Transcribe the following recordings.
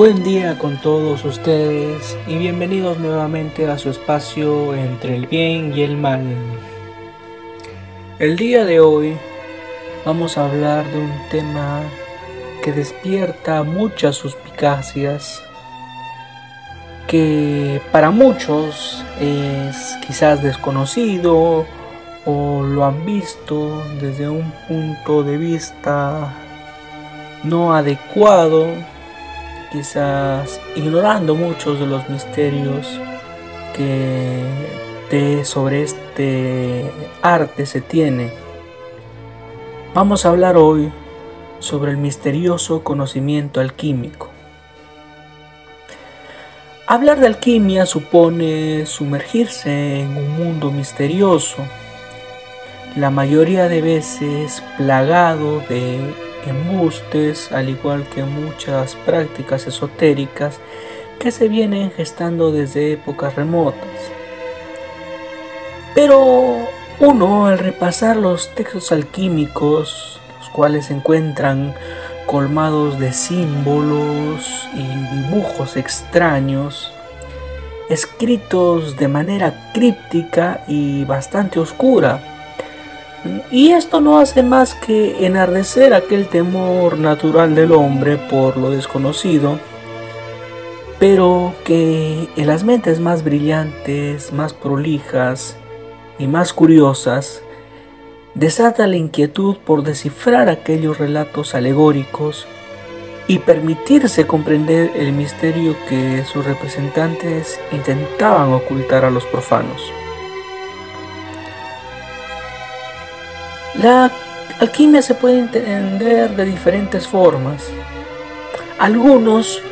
Buen día con todos ustedes y bienvenidos nuevamente a su espacio entre el bien y el mal. El día de hoy vamos a hablar de un tema que despierta muchas suspicacias, que para muchos es quizás desconocido o lo han visto desde un punto de vista no adecuado quizás ignorando muchos de los misterios que sobre este arte se tiene. Vamos a hablar hoy sobre el misterioso conocimiento alquímico. Hablar de alquimia supone sumergirse en un mundo misterioso, la mayoría de veces plagado de embustes, al igual que muchas prácticas esotéricas que se vienen gestando desde épocas remotas. Pero uno al repasar los textos alquímicos, los cuales se encuentran colmados de símbolos y dibujos extraños, escritos de manera críptica y bastante oscura, y esto no hace más que enardecer aquel temor natural del hombre por lo desconocido, pero que en las mentes más brillantes, más prolijas y más curiosas, desata la inquietud por descifrar aquellos relatos alegóricos y permitirse comprender el misterio que sus representantes intentaban ocultar a los profanos. La alquimia se puede entender de diferentes formas. Algunos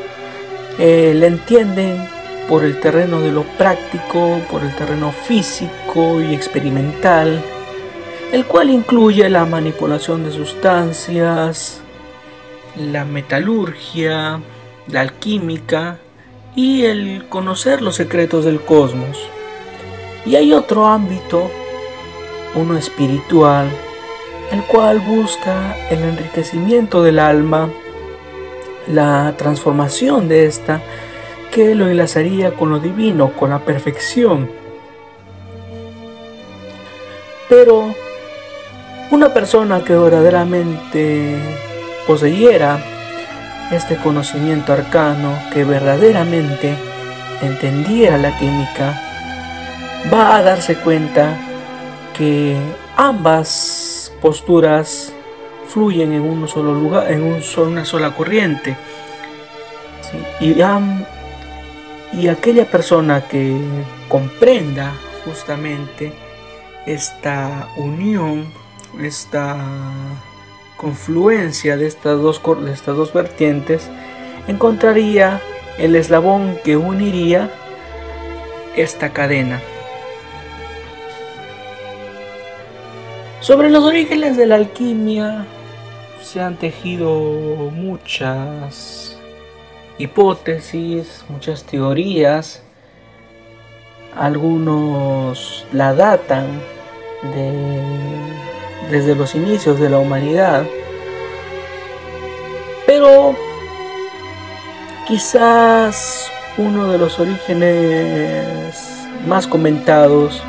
eh, la entienden por el terreno de lo práctico, por el terreno físico y experimental, el cual incluye la manipulación de sustancias, la metalurgia, la alquímica y el conocer los secretos del cosmos. Y hay otro ámbito, uno espiritual, el cual busca el enriquecimiento del alma, la transformación de esta, que lo enlazaría con lo divino, con la perfección. Pero una persona que verdaderamente poseyera este conocimiento arcano, que verdaderamente entendiera la química, va a darse cuenta que ambas posturas fluyen en un solo lugar, en un una sola corriente. Y, y aquella persona que comprenda justamente esta unión, esta confluencia de estas dos, de estas dos vertientes, encontraría el eslabón que uniría esta cadena. Sobre los orígenes de la alquimia se han tejido muchas hipótesis, muchas teorías. Algunos la datan desde los inicios de la humanidad. Pero quizás uno de los orígenes más comentados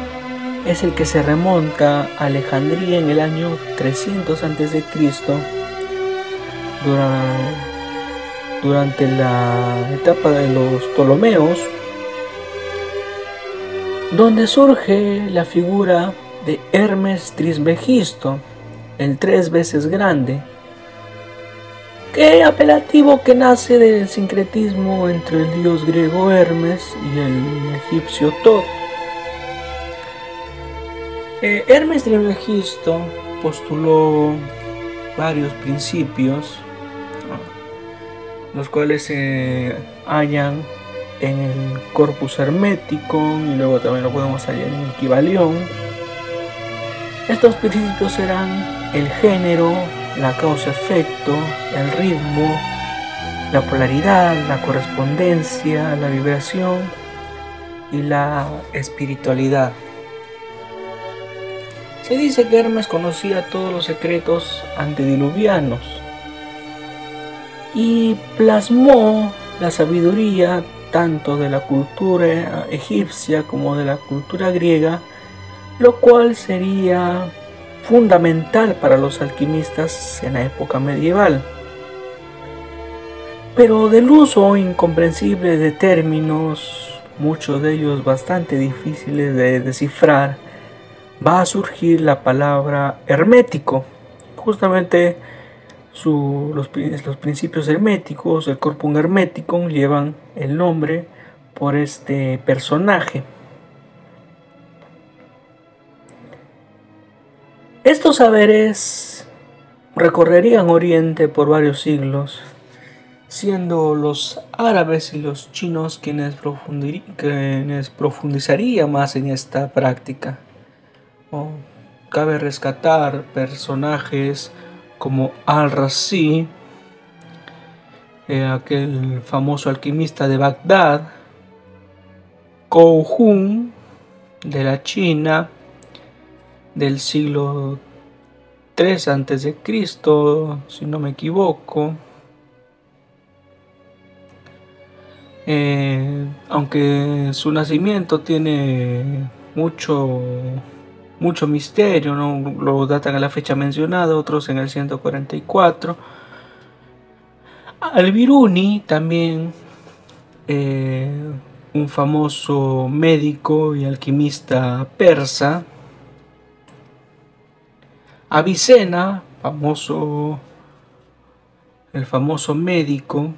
es el que se remonta a Alejandría en el año 300 a.C. Durante la etapa de los Ptolomeos, donde surge la figura de Hermes Trismegisto, el tres veces grande, que apelativo que nace del sincretismo entre el dios griego Hermes y el egipcio Tot eh, Hermes Trismegisto postuló varios principios, los cuales se hallan en el corpus hermético y luego también lo podemos hallar en el Kibalión. Estos principios serán el género, la causa-efecto, el ritmo, la polaridad, la correspondencia, la vibración y la espiritualidad. Se dice que Hermes conocía todos los secretos antediluvianos y plasmó la sabiduría tanto de la cultura egipcia como de la cultura griega, lo cual sería fundamental para los alquimistas en la época medieval. Pero del uso incomprensible de términos, muchos de ellos bastante difíciles de descifrar, va a surgir la palabra hermético. Justamente los, principios herméticos, el corpus hermético, llevan el nombre por este personaje. Estos saberes recorrerían Oriente por varios siglos, siendo los árabes y los chinos quienes, quienes profundizarían más en esta práctica. Cabe rescatar personajes como Al-Razi, eh, aquel famoso alquimista de Bagdad, Kouhun de la China del siglo 3 antes de Cristo, si no me equivoco. Eh, aunque su nacimiento tiene mucho mucho misterio, ¿no? lo datan a la fecha mencionada, otros en el 144. Al-Biruni también, eh, un famoso médico y alquimista persa. Avicena, famoso, el famoso médico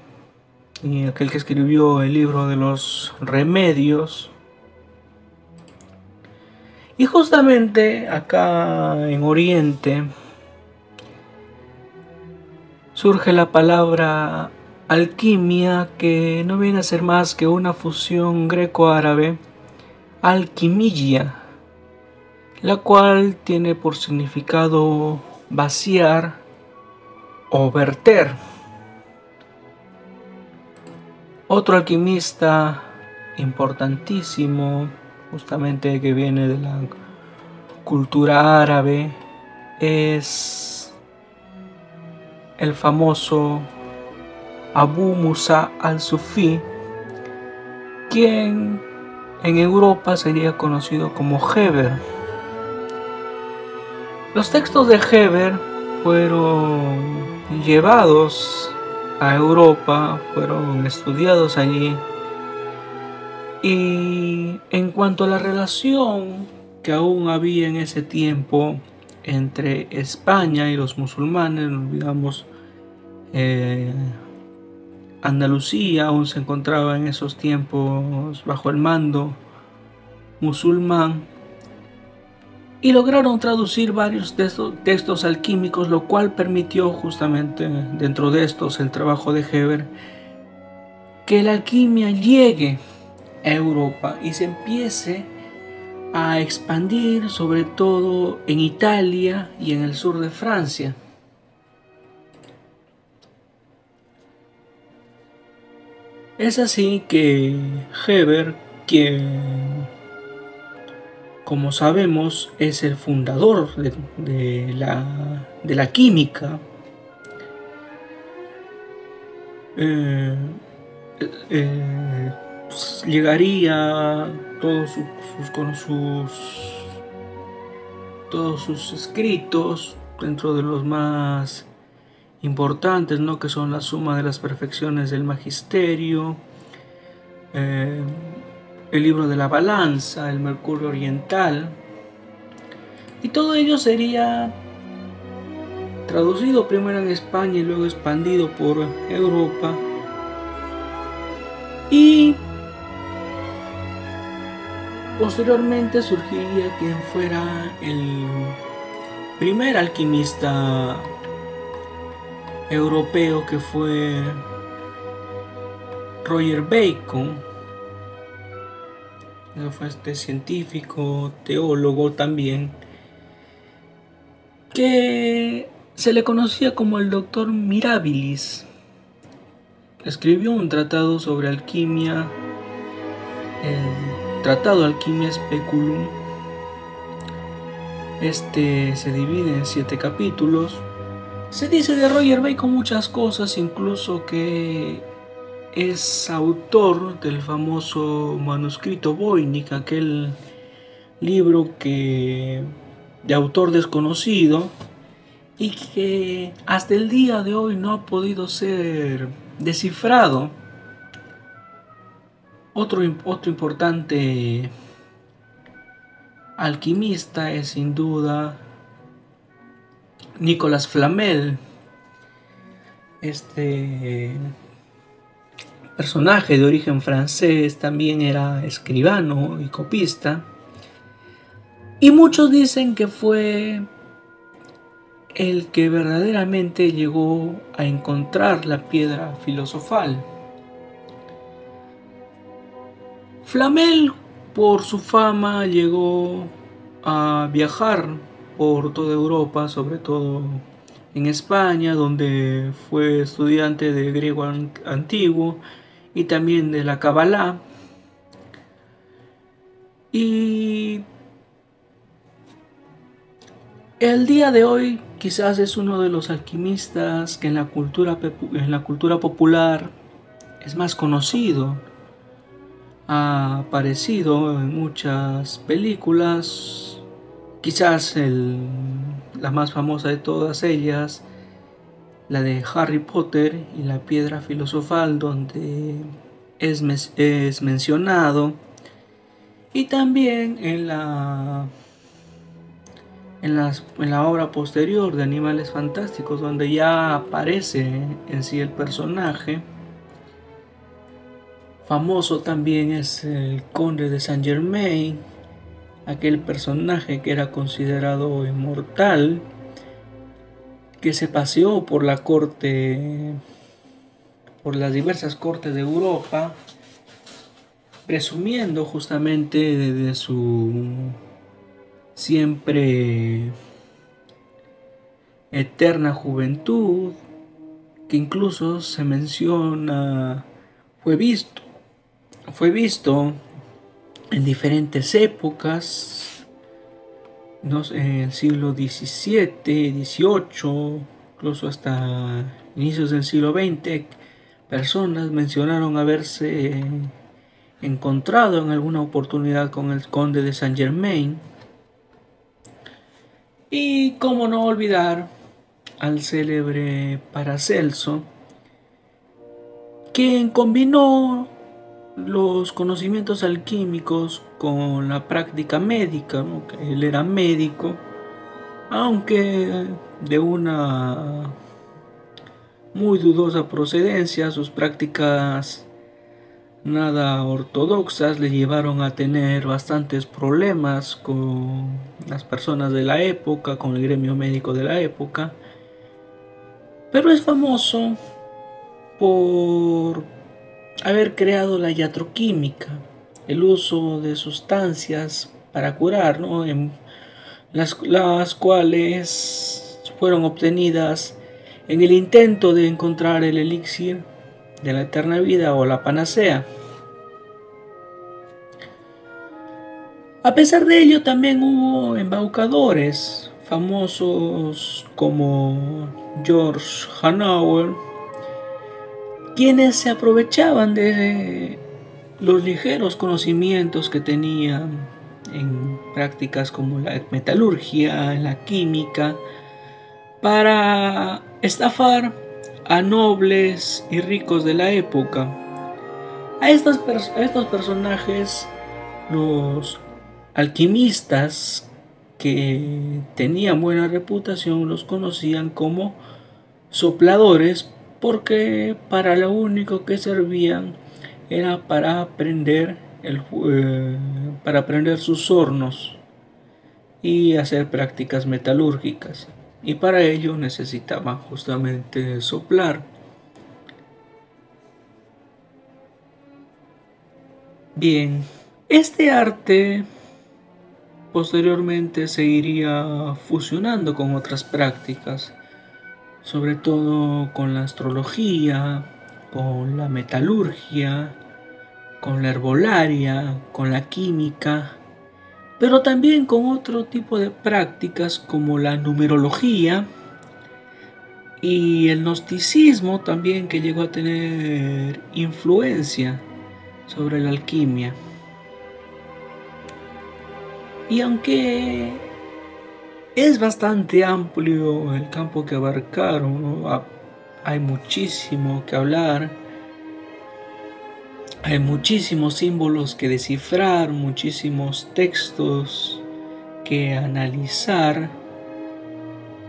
y aquel que escribió el libro de los remedios. Y justamente acá en Oriente surge la palabra alquimia que no viene a ser más que una fusión greco-árabe, alquimilla, la cual tiene por significado vaciar o verter. Otro alquimista importantísimo justamente que viene de la cultura árabe, es el famoso Abu Musa al-Sufi, quien en Europa sería conocido como Heber. Los textos de Heber fueron llevados a Europa, fueron estudiados allí y en cuanto a la relación que aún había en ese tiempo entre España y los musulmanes, olvidamos, eh, Andalucía aún se encontraba en esos tiempos bajo el mando musulmán y lograron traducir varios textos alquímicos, lo cual permitió justamente dentro de estos el trabajo de Heber que la alquimia llegue Europa y se empiece a expandir sobre todo en Italia y en el sur de Francia. Es así que Heber, quien como sabemos es el fundador de, la, de la, química, eh, eh, pues, llegaría todos sus, con sus todos sus escritos dentro de los más importantes, ¿no? que son la suma de las perfecciones del magisterio, eh, el libro de la balanza, el Mercurio Oriental, y todo ello sería traducido primero en España y luego expandido por Europa. Y Posteriormente surgiría quien fuera el primer alquimista europeo que fue Roger Bacon. Fue este científico, teólogo también, que se le conocía como el doctor Mirabilis. Escribió un tratado sobre alquimia en Tratado Alquimia Speculum. Este se divide en siete capítulos. Se dice de Roger Bacon muchas cosas, incluso que es autor del famoso manuscrito Voynich, aquel libro que de autor desconocido y que hasta el día de hoy no ha podido ser descifrado. Otro, otro importante alquimista es sin duda Nicolas Flamel. Este personaje de origen francés también era escribano y copista. Y muchos dicen que fue el que verdaderamente llegó a encontrar la piedra filosofal. Flamel por su fama llegó a viajar por toda Europa, sobre todo en España, donde fue estudiante de griego antiguo y también de la Kabbalah. Y el día de hoy quizás es uno de los alquimistas que en la cultura, en la cultura popular es más conocido ha aparecido en muchas películas, quizás la más famosa de todas ellas, la de Harry Potter y la piedra filosofal, donde es, mencionado, y también en la, en la obra posterior de Animales Fantásticos, donde ya aparece en sí el personaje Famoso también es el conde de Saint Germain, aquel personaje que era considerado inmortal, que se paseó por la corte, por las diversas cortes de Europa, presumiendo justamente de su siempre eterna juventud, que incluso se menciona, fue visto fue visto en diferentes épocas, en el siglo XVII, XVIII, incluso hasta inicios del siglo XX, personas mencionaron haberse encontrado en alguna oportunidad con el conde de Saint Germain. Y cómo no olvidar al célebre Paracelso, quien combinó los conocimientos alquímicos con la práctica médica, él era médico, aunque de una muy dudosa procedencia, sus prácticas nada ortodoxas le llevaron a tener bastantes problemas con las personas de la época, con el gremio médico de la época, pero es famoso por haber creado la iatroquímica, el uso de sustancias para curar, en las, las cuales fueron obtenidas en el intento de encontrar el elixir de la eterna vida o la panacea. A pesar de ello, también hubo embaucadores famosos como George Hanauer, quienes se aprovechaban de los ligeros conocimientos que tenían en prácticas como la metalurgia, la química, para estafar a nobles y ricos de la época. A estos, a estos personajes, los alquimistas que tenían buena reputación, los conocían como sopladores porque para lo único que servían era para aprender, el, eh, para aprender sus hornos y hacer prácticas metalúrgicas. Y para ello necesitaban justamente soplar. Bien, este arte posteriormente se iría fusionando con otras prácticas sobre todo con la astrología, con la metalurgia, con la herbolaria, con la química, pero también con otro tipo de prácticas como la numerología y el gnosticismo también que llegó a tener influencia sobre la alquimia. Y aunque es bastante amplio el campo que abarcaron, hay muchísimo que hablar, hay muchísimos símbolos que descifrar, muchísimos textos que analizar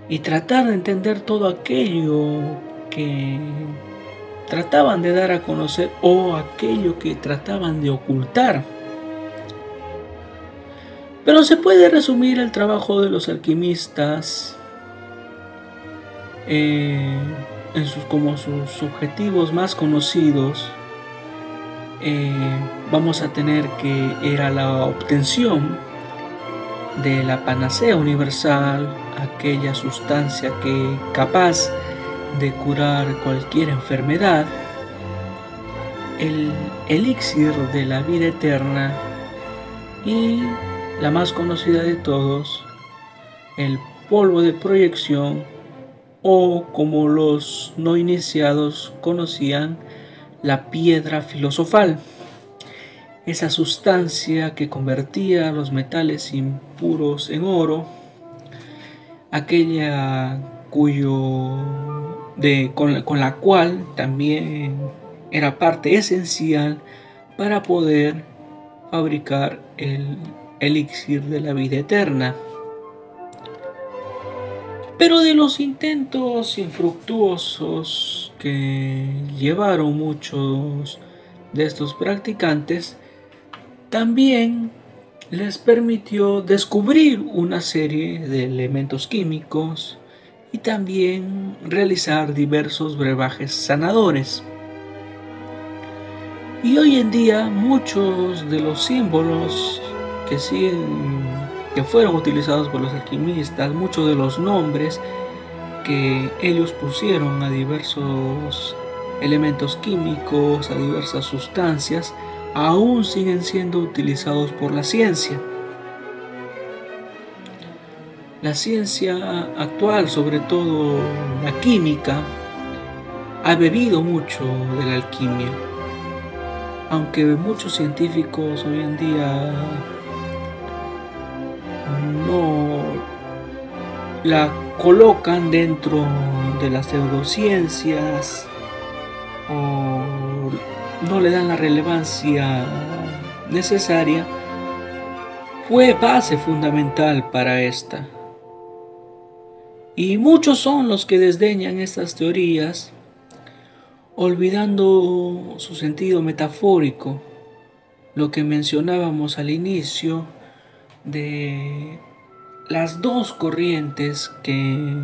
y tratar de entender todo aquello que trataban de dar a conocer o aquello que trataban de ocultar. Pero se puede resumir el trabajo de los alquimistas eh, en sus, como sus objetivos más conocidos. Eh, vamos a tener que era la obtención de la panacea universal, aquella sustancia que capaz de curar cualquier enfermedad, el elixir de la vida eterna y la más conocida de todos, el polvo de proyección o como los no iniciados conocían, la piedra filosofal. Esa sustancia que convertía los metales impuros en oro, aquella cuyo de, con, la, con la cual también era parte esencial para poder fabricar el elixir de la vida eterna. Pero de los intentos infructuosos que llevaron muchos de estos practicantes, también les permitió descubrir una serie de elementos químicos y también realizar diversos brebajes sanadores. Y hoy en día muchos de los símbolos que que fueron utilizados por los alquimistas, muchos de los nombres que ellos pusieron a diversos elementos químicos, a diversas sustancias, aún siguen siendo utilizados por la ciencia. La ciencia actual, sobre todo la química, ha bebido mucho de la alquimia, aunque muchos científicos hoy en día no la colocan dentro de las pseudociencias o no le dan la relevancia necesaria, fue base fundamental para esta. Y muchos son los que desdeñan estas teorías, olvidando su sentido metafórico, lo que mencionábamos al inicio de las dos corrientes que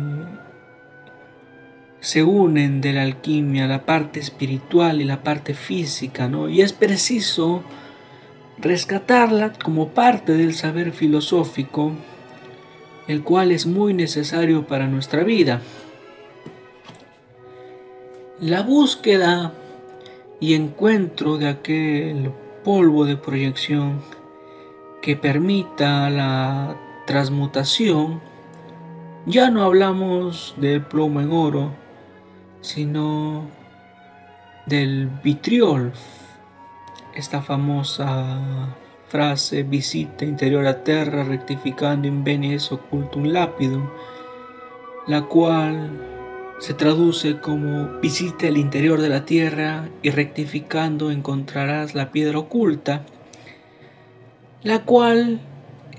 se unen de la alquimia, la parte espiritual y la parte física, ¿no? Y es preciso rescatarla como parte del saber filosófico, el cual es muy necesario para nuestra vida. La búsqueda y encuentro de aquel polvo de proyección que permita la transmutación, ya no hablamos del plomo en oro, sino del vitriol, esta famosa frase visita interior a terra rectificando in bene ocultum lapidum, la cual se traduce como visita el interior de la tierra y rectificando encontrarás la piedra oculta, la cual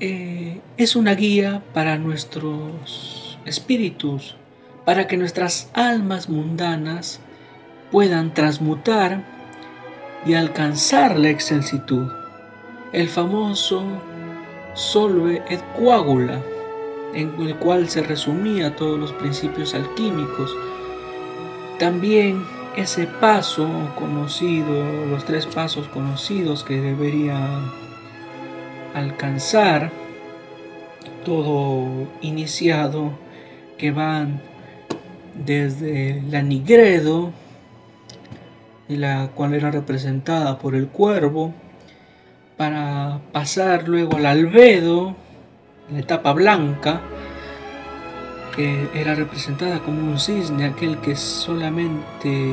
eh, es una guía para nuestros espíritus para que nuestras almas mundanas puedan transmutar y alcanzar la excelsitud. El famoso solve et coagula, en el cual se resumía todos los principios alquímicos. También ese paso conocido, los tres pasos conocidos que debería alcanzar todo iniciado que van desde la Nigredo, la cual era representada por el cuervo, para pasar luego al albedo, la etapa blanca, que era representada como un cisne, aquel que solamente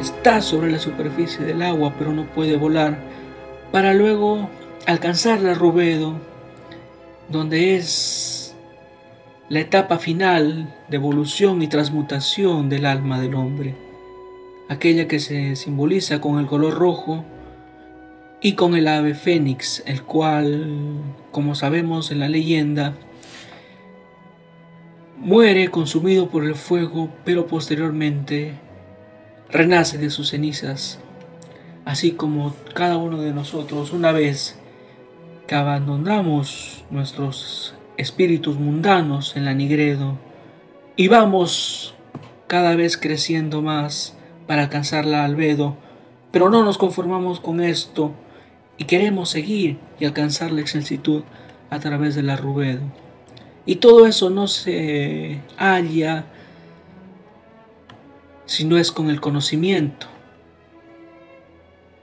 está sobre la superficie del agua pero no puede volar, para luego alcanzar la Rubedo, donde es la etapa final de evolución y transmutación del alma del hombre, aquella que se simboliza con el color rojo y con el ave fénix, el cual, como sabemos en la leyenda, muere consumido por el fuego, pero posteriormente renace de sus cenizas, así como cada uno de nosotros una vez que abandonamos nuestros espíritus mundanos en la Nigredo y vamos cada vez creciendo más para alcanzar la albedo, pero no nos conformamos con esto y queremos seguir y alcanzar la excelsitud a través de la rubedo. Y todo eso no se halla si no es con el conocimiento,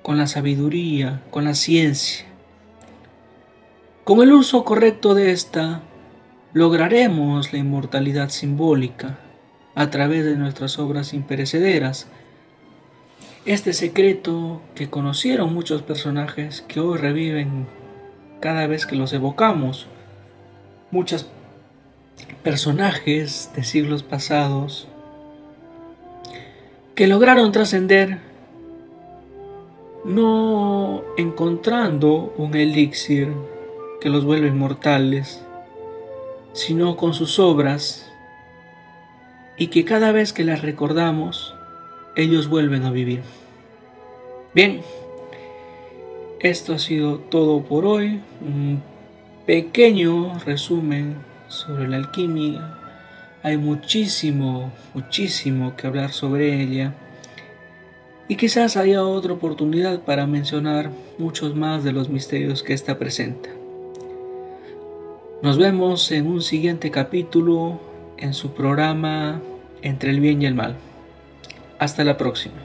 con la sabiduría, con la ciencia. Con el uso correcto de esta, lograremos la inmortalidad simbólica a través de nuestras obras imperecederas. Este secreto que conocieron muchos personajes que hoy reviven cada vez que los evocamos. Muchos personajes de siglos pasados que lograron trascender no encontrando un elixir que los vuelve inmortales, sino con sus obras y que cada vez que las recordamos, ellos vuelven a vivir. Bien, esto ha sido todo por hoy, un pequeño resumen sobre la alquimia hay muchísimo, muchísimo que hablar sobre ella. Y quizás haya otra oportunidad para mencionar muchos más de los misterios que esta presenta. Nos vemos en un siguiente capítulo en su programa Entre el bien y el mal. Hasta la próxima.